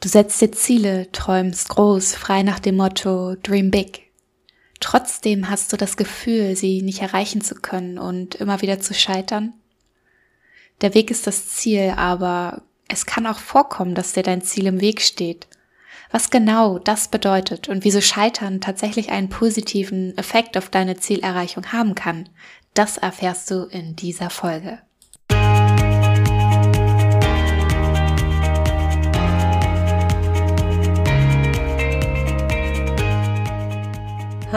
Du setzt dir Ziele, träumst groß, frei nach dem Motto Dream Big. Trotzdem hast du das Gefühl, sie nicht erreichen zu können und immer wieder zu scheitern. Der Weg ist das Ziel, aber es kann auch vorkommen, dass dir dein Ziel im Weg steht. Was genau das bedeutet und wieso Scheitern tatsächlich einen positiven Effekt auf deine Zielerreichung haben kann, das erfährst du in dieser Folge.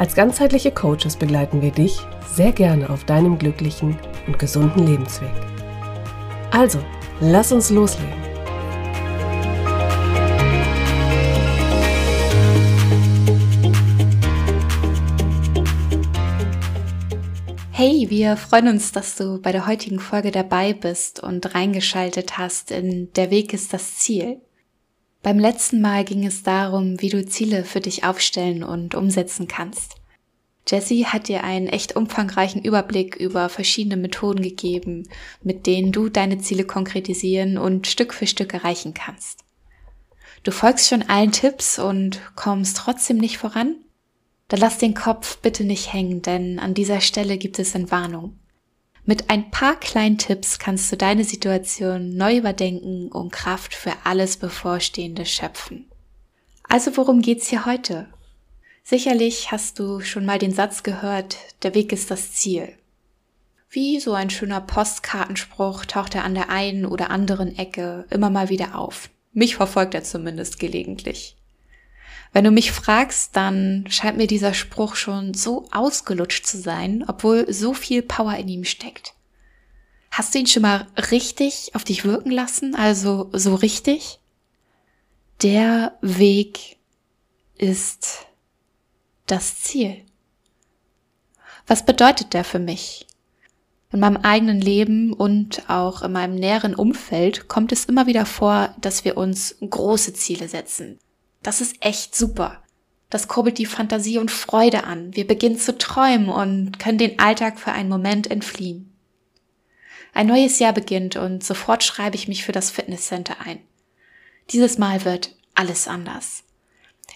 Als ganzheitliche Coaches begleiten wir dich sehr gerne auf deinem glücklichen und gesunden Lebensweg. Also, lass uns loslegen. Hey, wir freuen uns, dass du bei der heutigen Folge dabei bist und reingeschaltet hast in Der Weg ist das Ziel. Beim letzten Mal ging es darum, wie du Ziele für dich aufstellen und umsetzen kannst. Jessie hat dir einen echt umfangreichen Überblick über verschiedene Methoden gegeben, mit denen du deine Ziele konkretisieren und Stück für Stück erreichen kannst. Du folgst schon allen Tipps und kommst trotzdem nicht voran? Dann lass den Kopf bitte nicht hängen, denn an dieser Stelle gibt es Entwarnung. Mit ein paar kleinen Tipps kannst du deine Situation neu überdenken und Kraft für alles Bevorstehende schöpfen. Also worum geht's hier heute? Sicherlich hast du schon mal den Satz gehört, der Weg ist das Ziel. Wie so ein schöner Postkartenspruch taucht er an der einen oder anderen Ecke immer mal wieder auf. Mich verfolgt er zumindest gelegentlich. Wenn du mich fragst, dann scheint mir dieser Spruch schon so ausgelutscht zu sein, obwohl so viel Power in ihm steckt. Hast du ihn schon mal richtig auf dich wirken lassen? Also so richtig? Der Weg ist das Ziel. Was bedeutet der für mich? In meinem eigenen Leben und auch in meinem näheren Umfeld kommt es immer wieder vor, dass wir uns große Ziele setzen. Das ist echt super. Das kurbelt die Fantasie und Freude an. Wir beginnen zu träumen und können den Alltag für einen Moment entfliehen. Ein neues Jahr beginnt und sofort schreibe ich mich für das Fitnesscenter ein. Dieses Mal wird alles anders.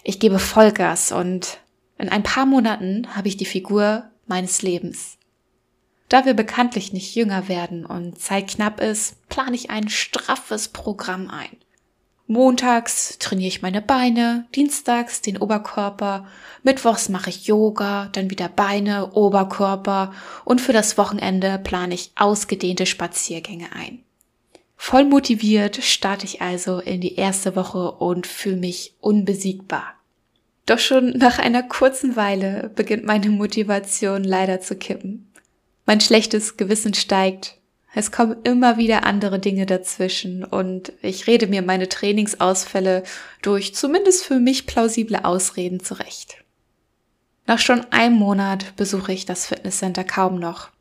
Ich gebe Vollgas und in ein paar Monaten habe ich die Figur meines Lebens. Da wir bekanntlich nicht jünger werden und Zeit knapp ist, plane ich ein straffes Programm ein. Montags trainiere ich meine Beine, dienstags den Oberkörper, mittwochs mache ich Yoga, dann wieder Beine, Oberkörper und für das Wochenende plane ich ausgedehnte Spaziergänge ein. Voll motiviert starte ich also in die erste Woche und fühle mich unbesiegbar. Doch schon nach einer kurzen Weile beginnt meine Motivation leider zu kippen. Mein schlechtes Gewissen steigt. Es kommen immer wieder andere Dinge dazwischen und ich rede mir meine Trainingsausfälle durch zumindest für mich plausible Ausreden zurecht. Nach schon einem Monat besuche ich das Fitnesscenter kaum noch,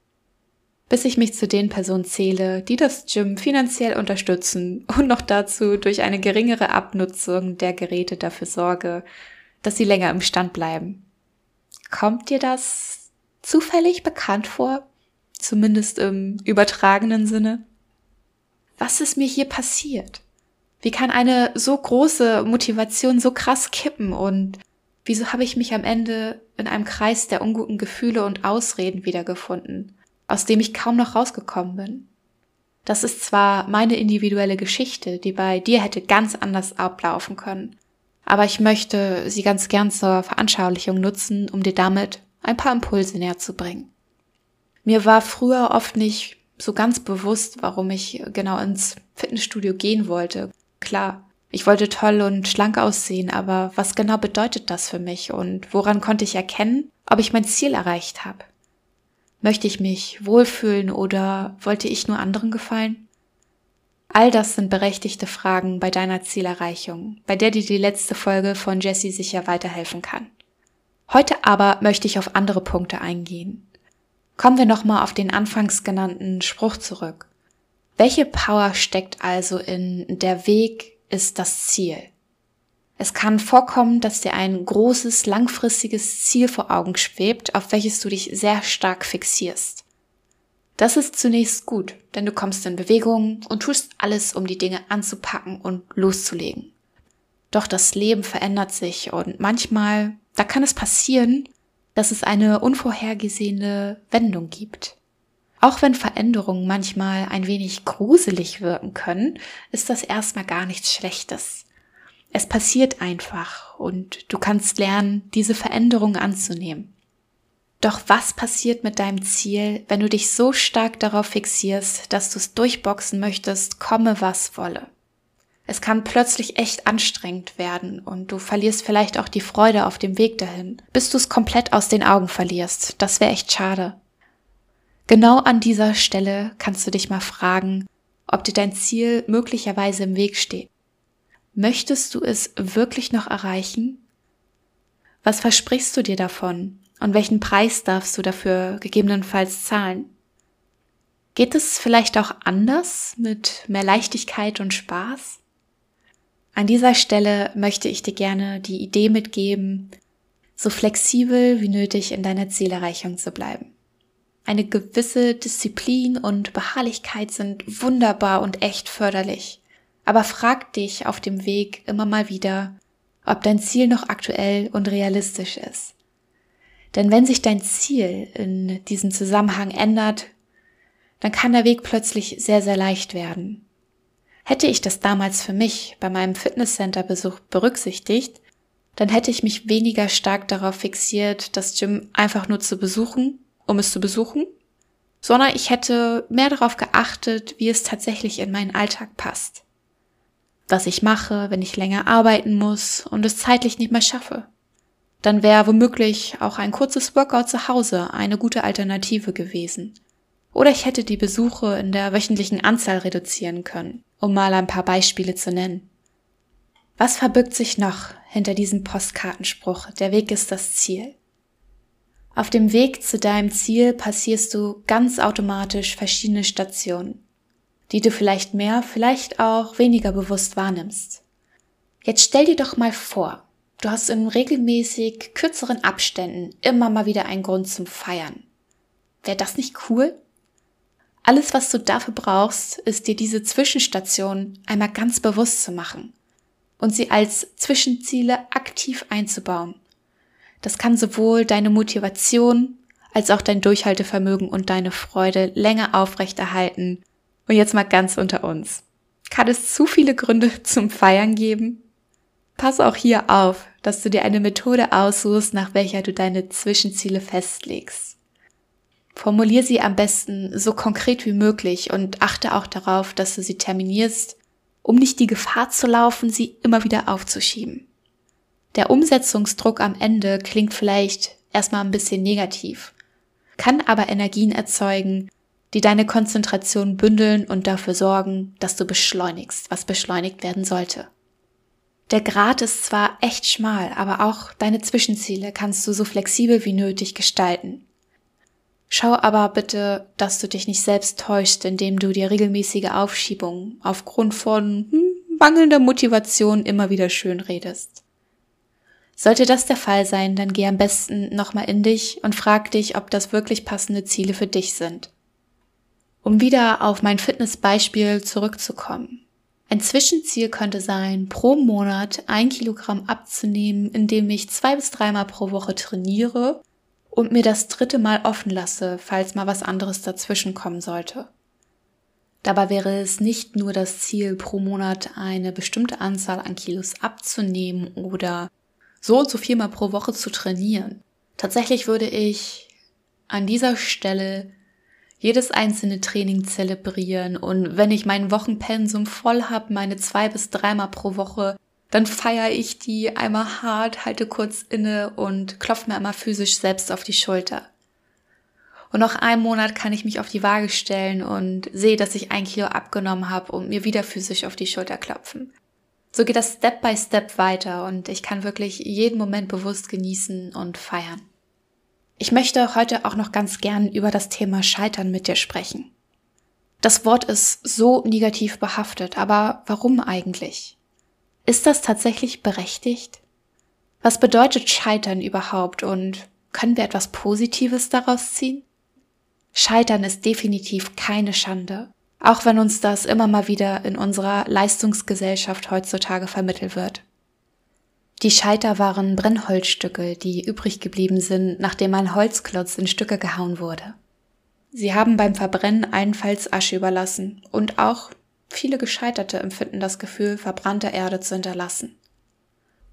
bis ich mich zu den Personen zähle, die das Gym finanziell unterstützen und noch dazu durch eine geringere Abnutzung der Geräte dafür sorge, dass sie länger im Stand bleiben. Kommt dir das zufällig bekannt vor? Zumindest im übertragenen Sinne? Was ist mir hier passiert? Wie kann eine so große Motivation so krass kippen und wieso habe ich mich am Ende in einem Kreis der unguten Gefühle und Ausreden wiedergefunden, aus dem ich kaum noch rausgekommen bin? Das ist zwar meine individuelle Geschichte, die bei dir hätte ganz anders ablaufen können, aber ich möchte sie ganz gern zur Veranschaulichung nutzen, um dir damit ein paar Impulse näher zu bringen. Mir war früher oft nicht so ganz bewusst, warum ich genau ins Fitnessstudio gehen wollte. Klar, ich wollte toll und schlank aussehen, aber was genau bedeutet das für mich und woran konnte ich erkennen, ob ich mein Ziel erreicht habe? Möchte ich mich wohlfühlen oder wollte ich nur anderen gefallen? All das sind berechtigte Fragen bei deiner Zielerreichung, bei der dir die letzte Folge von Jessie sicher weiterhelfen kann. Heute aber möchte ich auf andere Punkte eingehen. Kommen wir nochmal auf den anfangs genannten Spruch zurück. Welche Power steckt also in der Weg ist das Ziel? Es kann vorkommen, dass dir ein großes, langfristiges Ziel vor Augen schwebt, auf welches du dich sehr stark fixierst. Das ist zunächst gut, denn du kommst in Bewegung und tust alles, um die Dinge anzupacken und loszulegen. Doch das Leben verändert sich und manchmal, da kann es passieren, dass es eine unvorhergesehene Wendung gibt. Auch wenn Veränderungen manchmal ein wenig gruselig wirken können, ist das erstmal gar nichts Schlechtes. Es passiert einfach und du kannst lernen, diese Veränderung anzunehmen. Doch was passiert mit deinem Ziel, wenn du dich so stark darauf fixierst, dass du es durchboxen möchtest, komme was wolle? Es kann plötzlich echt anstrengend werden und du verlierst vielleicht auch die Freude auf dem Weg dahin, bis du es komplett aus den Augen verlierst. Das wäre echt schade. Genau an dieser Stelle kannst du dich mal fragen, ob dir dein Ziel möglicherweise im Weg steht. Möchtest du es wirklich noch erreichen? Was versprichst du dir davon und welchen Preis darfst du dafür gegebenenfalls zahlen? Geht es vielleicht auch anders mit mehr Leichtigkeit und Spaß? An dieser Stelle möchte ich dir gerne die Idee mitgeben, so flexibel wie nötig in deiner Zielerreichung zu bleiben. Eine gewisse Disziplin und Beharrlichkeit sind wunderbar und echt förderlich. Aber frag dich auf dem Weg immer mal wieder, ob dein Ziel noch aktuell und realistisch ist. Denn wenn sich dein Ziel in diesem Zusammenhang ändert, dann kann der Weg plötzlich sehr, sehr leicht werden. Hätte ich das damals für mich bei meinem Fitnesscenter-Besuch berücksichtigt, dann hätte ich mich weniger stark darauf fixiert, das Gym einfach nur zu besuchen, um es zu besuchen, sondern ich hätte mehr darauf geachtet, wie es tatsächlich in meinen Alltag passt. Was ich mache, wenn ich länger arbeiten muss und es zeitlich nicht mehr schaffe. Dann wäre womöglich auch ein kurzes Workout zu Hause eine gute Alternative gewesen. Oder ich hätte die Besuche in der wöchentlichen Anzahl reduzieren können um mal ein paar Beispiele zu nennen. Was verbirgt sich noch hinter diesem Postkartenspruch, der Weg ist das Ziel? Auf dem Weg zu deinem Ziel passierst du ganz automatisch verschiedene Stationen, die du vielleicht mehr, vielleicht auch weniger bewusst wahrnimmst. Jetzt stell dir doch mal vor, du hast in regelmäßig kürzeren Abständen immer mal wieder einen Grund zum Feiern. Wäre das nicht cool? Alles, was du dafür brauchst, ist dir diese Zwischenstation einmal ganz bewusst zu machen und sie als Zwischenziele aktiv einzubauen. Das kann sowohl deine Motivation als auch dein Durchhaltevermögen und deine Freude länger aufrechterhalten. Und jetzt mal ganz unter uns. Kann es zu viele Gründe zum Feiern geben? Pass auch hier auf, dass du dir eine Methode aussuchst, nach welcher du deine Zwischenziele festlegst. Formulier sie am besten so konkret wie möglich und achte auch darauf, dass du sie terminierst, um nicht die Gefahr zu laufen, sie immer wieder aufzuschieben. Der Umsetzungsdruck am Ende klingt vielleicht erstmal ein bisschen negativ, kann aber Energien erzeugen, die deine Konzentration bündeln und dafür sorgen, dass du beschleunigst, was beschleunigt werden sollte. Der Grad ist zwar echt schmal, aber auch deine Zwischenziele kannst du so flexibel wie nötig gestalten. Schau aber bitte, dass du dich nicht selbst täuschst, indem du dir regelmäßige Aufschiebungen aufgrund von hm, mangelnder Motivation immer wieder schön redest. Sollte das der Fall sein, dann geh am besten nochmal in dich und frag dich, ob das wirklich passende Ziele für dich sind. Um wieder auf mein Fitnessbeispiel zurückzukommen. Ein Zwischenziel könnte sein, pro Monat ein Kilogramm abzunehmen, indem ich zwei bis dreimal pro Woche trainiere und mir das dritte Mal offen lasse, falls mal was anderes dazwischen kommen sollte. Dabei wäre es nicht nur das Ziel, pro Monat eine bestimmte Anzahl an Kilos abzunehmen oder so und so viermal pro Woche zu trainieren. Tatsächlich würde ich an dieser Stelle jedes einzelne Training zelebrieren und wenn ich meinen Wochenpensum voll habe, meine zwei bis dreimal pro Woche dann feiere ich die einmal hart, halte kurz inne und klopfe mir einmal physisch selbst auf die Schulter. Und nach einem Monat kann ich mich auf die Waage stellen und sehe, dass ich ein Kilo abgenommen habe und mir wieder physisch auf die Schulter klopfen. So geht das Step by Step weiter und ich kann wirklich jeden Moment bewusst genießen und feiern. Ich möchte heute auch noch ganz gern über das Thema Scheitern mit dir sprechen. Das Wort ist so negativ behaftet, aber warum eigentlich? Ist das tatsächlich berechtigt? Was bedeutet Scheitern überhaupt und können wir etwas Positives daraus ziehen? Scheitern ist definitiv keine Schande, auch wenn uns das immer mal wieder in unserer Leistungsgesellschaft heutzutage vermittelt wird. Die Scheiter waren Brennholzstücke, die übrig geblieben sind, nachdem ein Holzklotz in Stücke gehauen wurde. Sie haben beim Verbrennen allenfalls Asche überlassen und auch viele Gescheiterte empfinden das Gefühl, verbrannte Erde zu hinterlassen.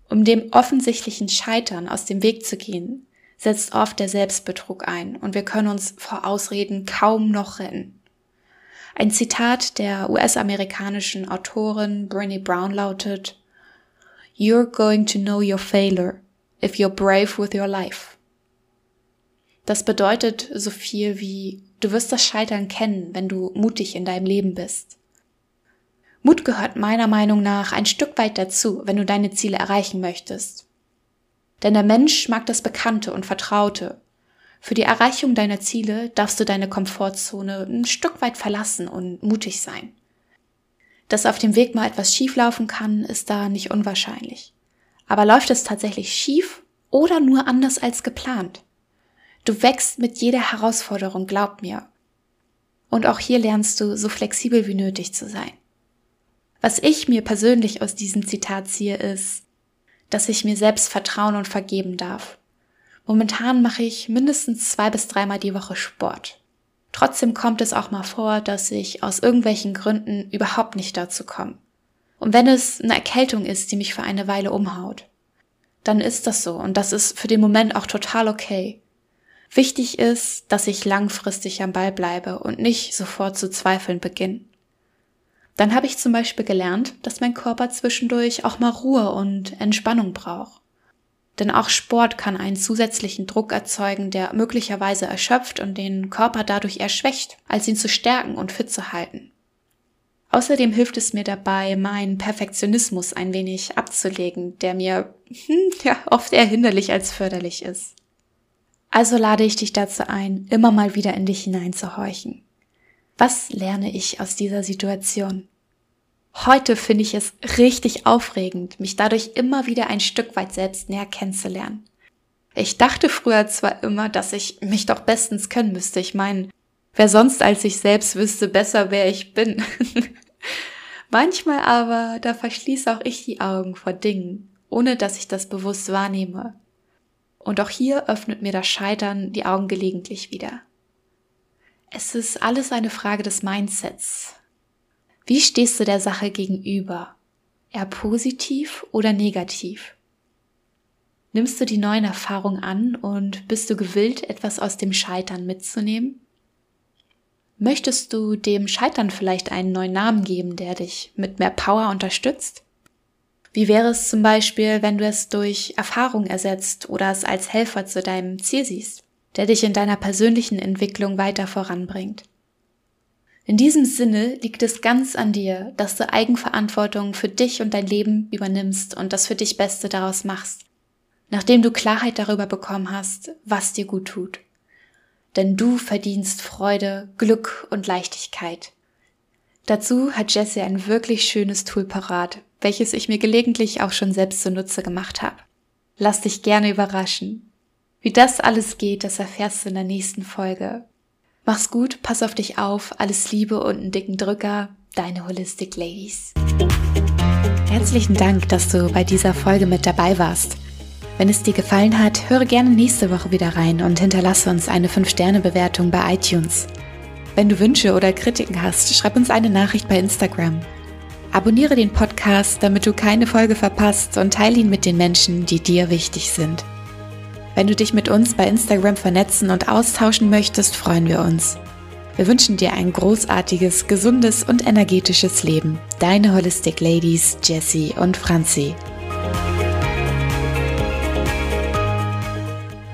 Um dem offensichtlichen Scheitern aus dem Weg zu gehen, setzt oft der Selbstbetrug ein und wir können uns vor Ausreden kaum noch retten. Ein Zitat der US-amerikanischen Autorin Brené Brown lautet You're going to know your failure if you're brave with your life. Das bedeutet so viel wie du wirst das Scheitern kennen, wenn du mutig in deinem Leben bist. Mut gehört meiner Meinung nach ein Stück weit dazu, wenn du deine Ziele erreichen möchtest. Denn der Mensch mag das Bekannte und Vertraute. Für die Erreichung deiner Ziele darfst du deine Komfortzone ein Stück weit verlassen und mutig sein. Dass auf dem Weg mal etwas schieflaufen kann, ist da nicht unwahrscheinlich. Aber läuft es tatsächlich schief oder nur anders als geplant? Du wächst mit jeder Herausforderung, glaub mir. Und auch hier lernst du, so flexibel wie nötig zu sein. Was ich mir persönlich aus diesem Zitat ziehe, ist, dass ich mir selbst vertrauen und vergeben darf. Momentan mache ich mindestens zwei bis dreimal die Woche Sport. Trotzdem kommt es auch mal vor, dass ich aus irgendwelchen Gründen überhaupt nicht dazu komme. Und wenn es eine Erkältung ist, die mich für eine Weile umhaut, dann ist das so und das ist für den Moment auch total okay. Wichtig ist, dass ich langfristig am Ball bleibe und nicht sofort zu zweifeln beginne. Dann habe ich zum Beispiel gelernt, dass mein Körper zwischendurch auch mal Ruhe und Entspannung braucht. Denn auch Sport kann einen zusätzlichen Druck erzeugen, der möglicherweise erschöpft und den Körper dadurch erschwächt, als ihn zu stärken und fit zu halten. Außerdem hilft es mir dabei, meinen Perfektionismus ein wenig abzulegen, der mir hm, ja, oft eher hinderlich als förderlich ist. Also lade ich dich dazu ein, immer mal wieder in dich hineinzuhorchen. Was lerne ich aus dieser Situation? Heute finde ich es richtig aufregend, mich dadurch immer wieder ein Stück weit selbst näher kennenzulernen. Ich dachte früher zwar immer, dass ich mich doch bestens können müsste. Ich meine, wer sonst als ich selbst wüsste besser, wer ich bin. Manchmal aber, da verschließe auch ich die Augen vor Dingen, ohne dass ich das bewusst wahrnehme. Und auch hier öffnet mir das Scheitern die Augen gelegentlich wieder. Es ist alles eine Frage des Mindsets. Wie stehst du der Sache gegenüber? Eher positiv oder negativ? Nimmst du die neuen Erfahrungen an und bist du gewillt, etwas aus dem Scheitern mitzunehmen? Möchtest du dem Scheitern vielleicht einen neuen Namen geben, der dich mit mehr Power unterstützt? Wie wäre es zum Beispiel, wenn du es durch Erfahrung ersetzt oder es als Helfer zu deinem Ziel siehst? der dich in deiner persönlichen Entwicklung weiter voranbringt. In diesem Sinne liegt es ganz an dir, dass du Eigenverantwortung für dich und dein Leben übernimmst und das für dich Beste daraus machst, nachdem du Klarheit darüber bekommen hast, was dir gut tut. Denn du verdienst Freude, Glück und Leichtigkeit. Dazu hat Jessie ein wirklich schönes Tool parat, welches ich mir gelegentlich auch schon selbst zunutze gemacht habe. Lass dich gerne überraschen. Wie das alles geht, das erfährst du in der nächsten Folge. Mach's gut, pass auf dich auf, alles Liebe und einen dicken Drücker, deine Holistic Ladies. Herzlichen Dank, dass du bei dieser Folge mit dabei warst. Wenn es dir gefallen hat, höre gerne nächste Woche wieder rein und hinterlasse uns eine 5-Sterne-Bewertung bei iTunes. Wenn du Wünsche oder Kritiken hast, schreib uns eine Nachricht bei Instagram. Abonniere den Podcast, damit du keine Folge verpasst und teile ihn mit den Menschen, die dir wichtig sind. Wenn du dich mit uns bei Instagram vernetzen und austauschen möchtest, freuen wir uns. Wir wünschen dir ein großartiges, gesundes und energetisches Leben. Deine Holistic Ladies Jessie und Franzi.